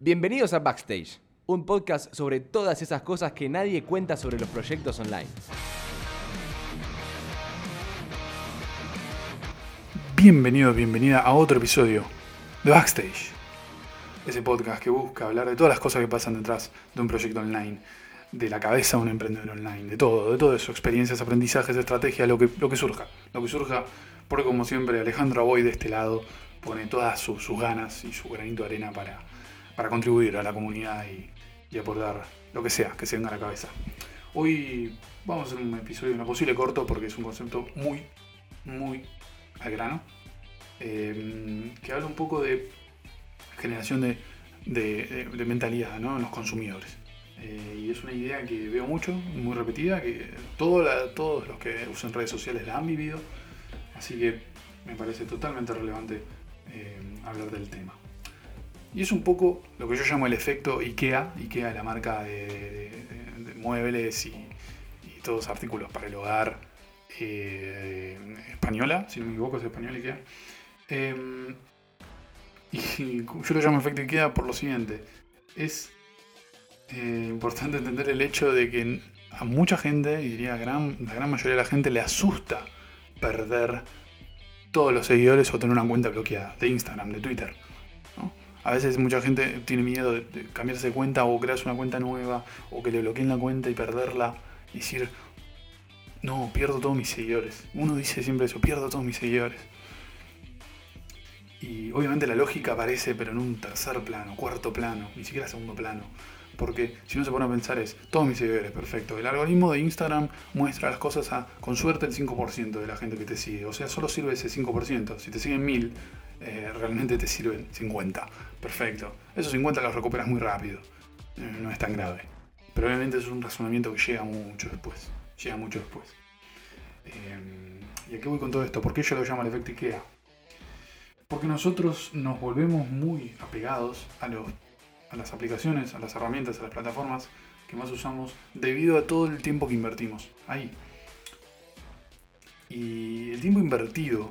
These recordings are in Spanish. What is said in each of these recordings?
Bienvenidos a Backstage, un podcast sobre todas esas cosas que nadie cuenta sobre los proyectos online. Bienvenido, bienvenida a otro episodio de Backstage. Ese podcast que busca hablar de todas las cosas que pasan detrás de un proyecto online, de la cabeza de un emprendedor online, de todo, de todo eso, experiencias, aprendizajes, estrategias, lo que, surja, lo que surja, porque como siempre Alejandro Aboy de este lado pone todas sus ganas y su granito de arena para, para contribuir a la comunidad y, y aportar lo que sea que se venga a la cabeza. Hoy vamos a hacer un episodio, una posible corto, porque es un concepto muy, muy al grano, eh, que habla un poco de generación de, mentalidad ¿no? en los consumidores. Eh, y es una idea que veo mucho, muy repetida, que todo todos los que usan redes sociales la han vivido, así que me parece totalmente relevante eh, hablar del tema. Y es un poco lo que yo llamo el efecto IKEA, IKEA la marca de muebles y, y todos artículos para el hogar eh, española, si no me equivoco es española IKEA. Eh, y yo lo llamo efecto IKEA por lo siguiente, es eh, importante entender el hecho de que a mucha gente, y diría gran, la gran mayoría de la gente, le asusta perder todos los seguidores o tener una cuenta bloqueada de Instagram, de Twitter. A veces mucha gente tiene miedo de, cambiarse de cuenta o crearse una cuenta nueva o que le bloqueen la cuenta y perderla y decir, no, pierdo todos mis seguidores. Uno dice siempre eso, pierdo todos mis seguidores. Y obviamente la lógica aparece, pero en un tercer plano, cuarto plano, ni siquiera segundo plano. Porque si uno se pone a pensar es, todos mis seguidores, perfecto. El algoritmo de Instagram muestra las cosas a, con suerte, el 5% de la gente que te sigue. O sea, solo sirve ese 5%. Si te siguen 1000, eh, realmente te sirven 50. Perfecto. Esos 50 los recuperas muy rápido. Eh, no es tan grave. Pero obviamente es un razonamiento que llega mucho después. Llega mucho después. Eh, ¿Y a qué voy con todo esto? ¿Por qué yo lo llamo el efecto IKEA? Porque nosotros nos volvemos muy apegados a, los, a las aplicaciones, a las herramientas, a las plataformas que más usamos debido a todo el tiempo que invertimos ahí. Y el tiempo invertido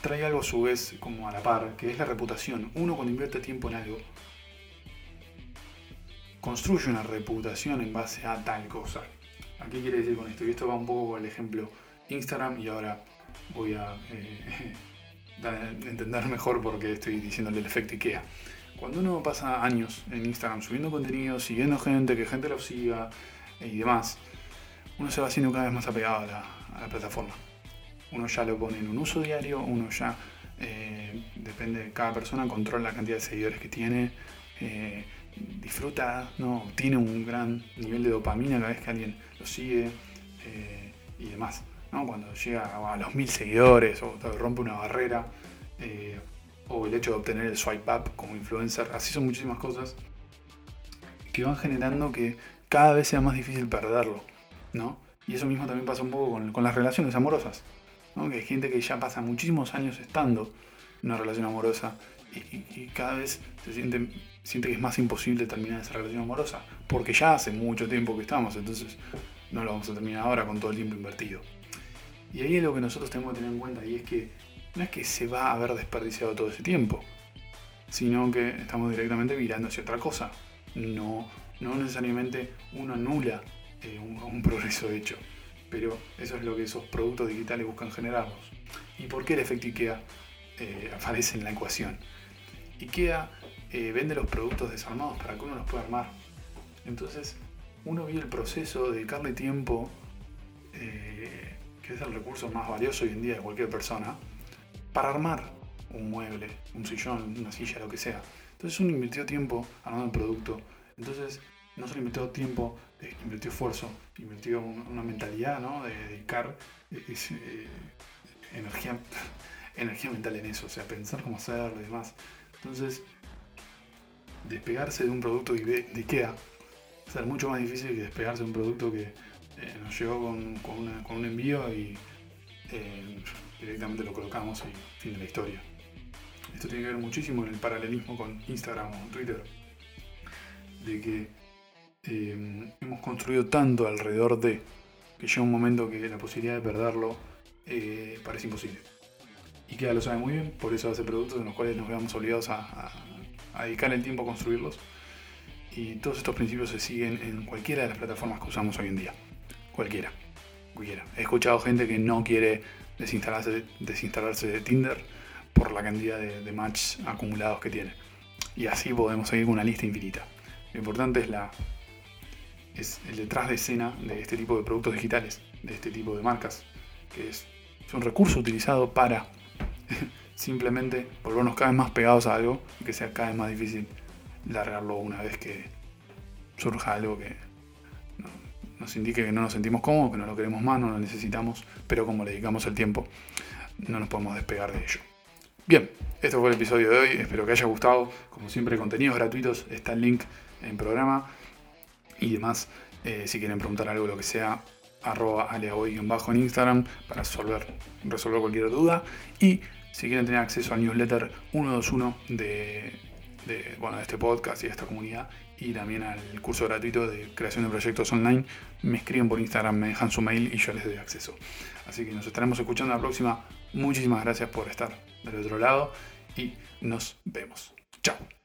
trae algo a su vez como a la par, que es la reputación. Uno cuando invierte tiempo en algo, construye una reputación en base a tal cosa. ¿A qué quiere decir con esto? Y esto va un poco con el ejemplo Instagram y ahora voy a eh, entender mejor por qué estoy diciéndole el efecto IKEA. Cuando uno pasa años en Instagram subiendo contenido, siguiendo gente, que gente lo siga eh, y demás, uno se va haciendo cada vez más apegado a la plataforma. Uno ya lo pone en un uso diario, uno ya, eh, depende de cada persona, controla la cantidad de seguidores que tiene, eh, disfruta, no, tiene un gran nivel de dopamina cada vez que alguien lo sigue eh, y demás. ¿no? Cuando llega a los mil seguidores o rompe una barrera, o el hecho de obtener el swipe up como influencer, así son muchísimas cosas que van generando que cada vez sea más difícil perderlo, ¿no? Y eso mismo también pasa un poco con las relaciones amorosas, Que hay gente que ya pasa muchísimos años estando en una relación amorosa y, cada vez se siente, siente que es más imposible terminar esa relación amorosa, porque ya hace mucho tiempo que estamos, entonces no lo vamos a terminar ahora con todo el tiempo invertido. Y ahí es lo que nosotros tenemos que tener en cuenta y es que no es que se va a haber desperdiciado todo ese tiempo, sino que estamos directamente mirando hacia otra cosa. No, no necesariamente uno anula eh, un progreso hecho, pero eso es lo que esos productos digitales buscan generarnos. ¿Y por qué el efecto IKEA eh, aparece en la ecuación? IKEA eh, vende los productos desarmados para que uno los pueda armar. Entonces, uno vive el proceso de dedicarle tiempo, eh, que es el recurso más valioso hoy en día de cualquier persona, para armar un mueble, un sillón, una silla, lo que sea. Entonces uno invirtió tiempo armando el producto. Entonces no solo invirtió tiempo, eh, invirtió esfuerzo, invirtió un- una mentalidad, ¿no? De dedicar es, eh, energía, energía mental en eso, o sea, pensar cómo hacerlo y demás. Entonces, despegarse de un producto de IKEA va a ser mucho más difícil que despegarse de un producto que eh, nos llegó con, con un envío y eh, directamente lo colocamos y fin de la historia. Esto tiene que ver muchísimo en el paralelismo con Instagram o Twitter, de que eh, hemos construido tanto alrededor de que llega un momento que la posibilidad de perderlo eh, parece imposible. Y que lo sabe muy bien, por eso hace productos en los cuales nos veamos obligados a, dedicar el tiempo a construirlos. Y todos estos principios se siguen en cualquiera de las plataformas que usamos hoy en día. Cualquiera. Cualquiera. He escuchado gente que no quiere desinstalarse, desinstalarse de Tinder por la cantidad de, de matches acumulados que tiene. Y así podemos seguir con una lista infinita. Lo importante es, la, es el detrás de escena de este tipo de productos digitales, de este tipo de marcas, que es, es un recurso utilizado para simplemente volvernos cada vez más pegados a algo y que sea cada vez más difícil largarlo una vez que surja algo que nos indique que no nos sentimos cómodos, que no lo queremos más, no lo necesitamos, pero como le dedicamos el tiempo, no nos podemos despegar de ello. Bien, este fue el episodio de hoy, espero que haya gustado. Como siempre, contenidos gratuitos, está el link en programa y demás. Eh, si quieren preguntar algo, lo que sea, arroba bajo en Instagram para resolver, resolver cualquier duda. Y si quieren tener acceso al newsletter 121 de, bueno, de este podcast y de esta comunidad y también al curso gratuito de creación de proyectos online, me escriben por Instagram, me dejan su mail y yo les doy acceso. Así que nos estaremos escuchando la próxima. Muchísimas gracias por estar del otro lado y nos vemos. Chao.